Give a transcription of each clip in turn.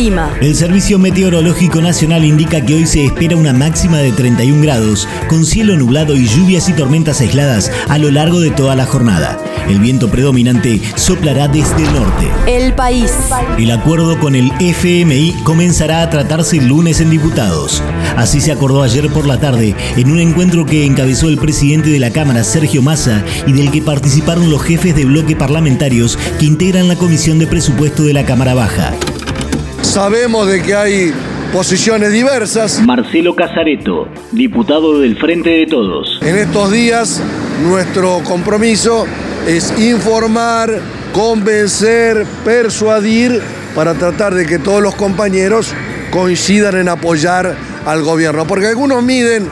El clima. El Servicio Meteorológico Nacional indica que hoy se espera una máxima de 31 grados, con cielo nublado y lluvias y tormentas aisladas a lo largo de toda la jornada. El viento predominante soplará desde el norte. El país. El acuerdo con el FMI comenzará a tratarse el lunes en diputados. Así se acordó ayer por la tarde en un encuentro que encabezó el presidente de la Cámara, Sergio Massa, y del que participaron los jefes de bloque parlamentarios que integran la Comisión de Presupuesto de la Cámara Baja. Sabemos de que hay posiciones diversas. Marcelo Casareto, diputado del Frente de Todos. En estos días nuestro compromiso es informar, convencer, persuadir para tratar de que todos los compañeros coincidan en apoyar al gobierno. Porque algunos miden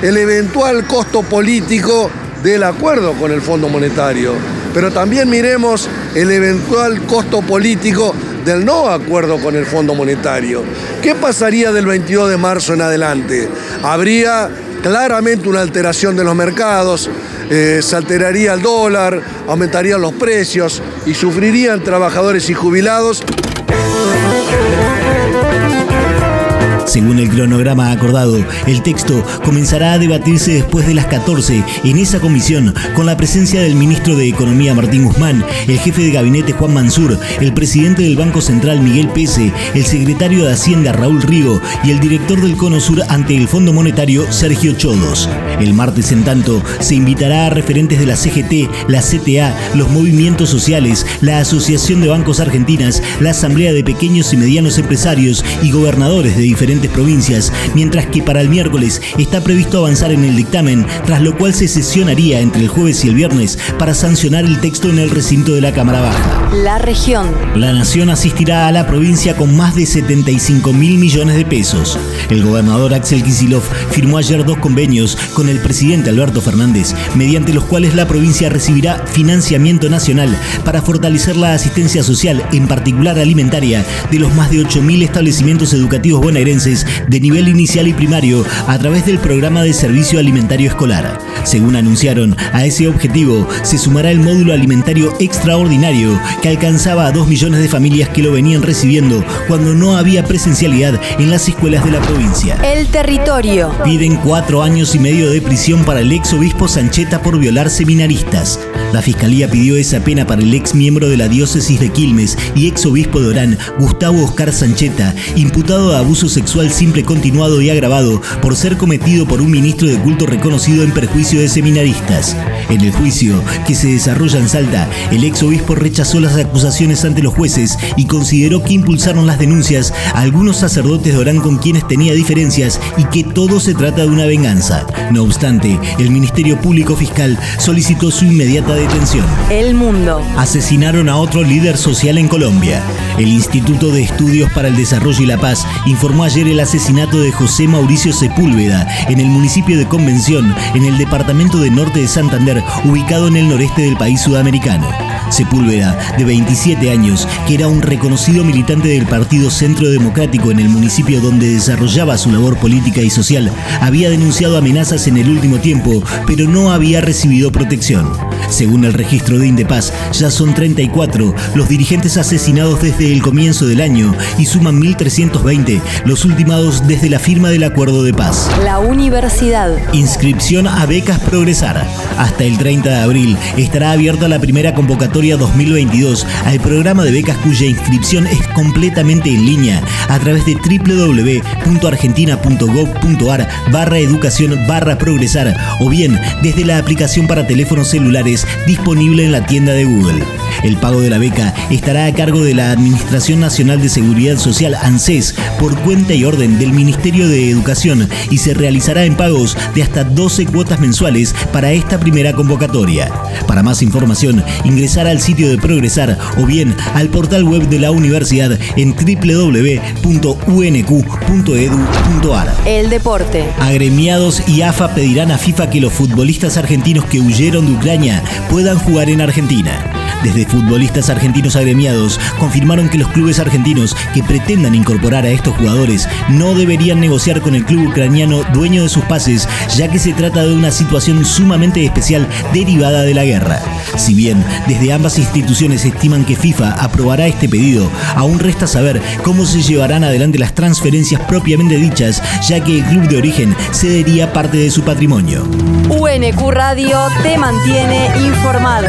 el eventual costo político del acuerdo con el Fondo Monetario, pero también miremos el eventual costo político del no acuerdo con el Fondo Monetario. ¿Qué pasaría del 22 de marzo en adelante? Habría claramente una alteración de los mercados, eh, se alteraría el dólar, aumentarían los precios y sufrirían trabajadores y jubilados. Según el cronograma acordado, el texto comenzará a debatirse después de las 14 en esa comisión con la presencia del ministro de Economía Martín Guzmán, el jefe de gabinete Juan Mansur, el presidente del Banco Central Miguel Pese, el secretario de Hacienda Raúl Rigo y el director del Cono Sur ante el Fondo Monetario Sergio Chodos. El martes, en tanto, se invitará a referentes de la CGT, la CTA, los movimientos sociales, la Asociación de Bancos Argentinas, la Asamblea de Pequeños y Medianos Empresarios y gobernadores de diferentes provincias, mientras que para el miércoles está previsto avanzar en el dictamen, tras lo cual se sesionaría entre el jueves y el viernes para sancionar el texto en el recinto de la Cámara Baja. La región. La nación asistirá a la provincia con más de 75 mil millones de pesos. El gobernador Axel Kisilov firmó ayer dos convenios con el presidente Alberto Fernández, mediante los cuales la provincia recibirá financiamiento nacional para fortalecer la asistencia social, en particular alimentaria, de los más de 8 mil establecimientos educativos bonaerenses de nivel inicial y primario a través del programa de servicio alimentario escolar. Según anunciaron, a ese objetivo se sumará el módulo alimentario extraordinario que alcanzaba a 2 millones de familias que lo venían recibiendo cuando no había presencialidad en las escuelas de la provincia. El territorio. Piden cuatro años y medio de prisión para el ex obispo Sancheta por violar seminaristas. La fiscalía pidió esa pena para el ex miembro de la diócesis de Quilmes y ex obispo de Orán, Gustavo Oscar Sancheta, imputado de abuso sexual simple continuado y agravado por ser cometido por un ministro de culto reconocido en perjuicio de seminaristas. En el juicio que se desarrolla en Salta, el ex obispo rechazó las acusaciones ante los jueces y consideró que impulsaron las denuncias a algunos sacerdotes de Orán con quienes tenía diferencias y que todo se trata de una venganza. No obstante, el Ministerio Público Fiscal solicitó su inmediata detención. El mundo. Asesinaron a otro líder social en Colombia. El Instituto de Estudios para el Desarrollo y la Paz informó ayer el asesinato de José Mauricio Sepúlveda en el municipio de Convención, en el departamento de Norte de Santander, ubicado en el noreste del país sudamericano. Sepúlveda, de 27 años, que era un reconocido militante del Partido Centro Democrático en el municipio donde desarrollaba su labor política y social, había denunciado amenazas en el último tiempo, pero no había recibido protección. Según el registro de Indepaz, ya son 34 los dirigentes asesinados desde el comienzo del año y suman 1.320 los ultimados desde la firma del acuerdo de paz. La universidad. Inscripción a becas Progresar. Hasta el 30 de abril estará abierta la primera convocatoria 2022 al programa de becas cuya inscripción es completamente en línea a través de www.argentina.gov.ar barra educación barra progresar o bien desde la aplicación para teléfonos celulares disponible en la tienda de Google. El pago de la beca estará a cargo de la Administración Nacional de Seguridad Social ANSES por cuenta y orden del Ministerio de Educación y se realizará en pagos de hasta 12 cuotas mensuales para esta primera convocatoria. Para más información, ingresar al sitio de Progresar o bien al portal web de la universidad en www.unq.edu.ar. El deporte. Agremiados y AFA pedirán a FIFA que los futbolistas argentinos que huyeron de Ucrania puedan jugar en Argentina. Desde futbolistas argentinos agremiados confirmaron que los clubes argentinos que pretendan incorporar a estos jugadores no deberían negociar con el club ucraniano dueño de sus pases, ya que se trata de una situación sumamente especial derivada de la guerra. Si bien desde ambas instituciones estiman que FIFA aprobará este pedido, aún resta saber cómo se llevarán adelante las transferencias propiamente dichas, ya que el club de origen cedería parte de su patrimonio. UNQ Radio te mantiene informado.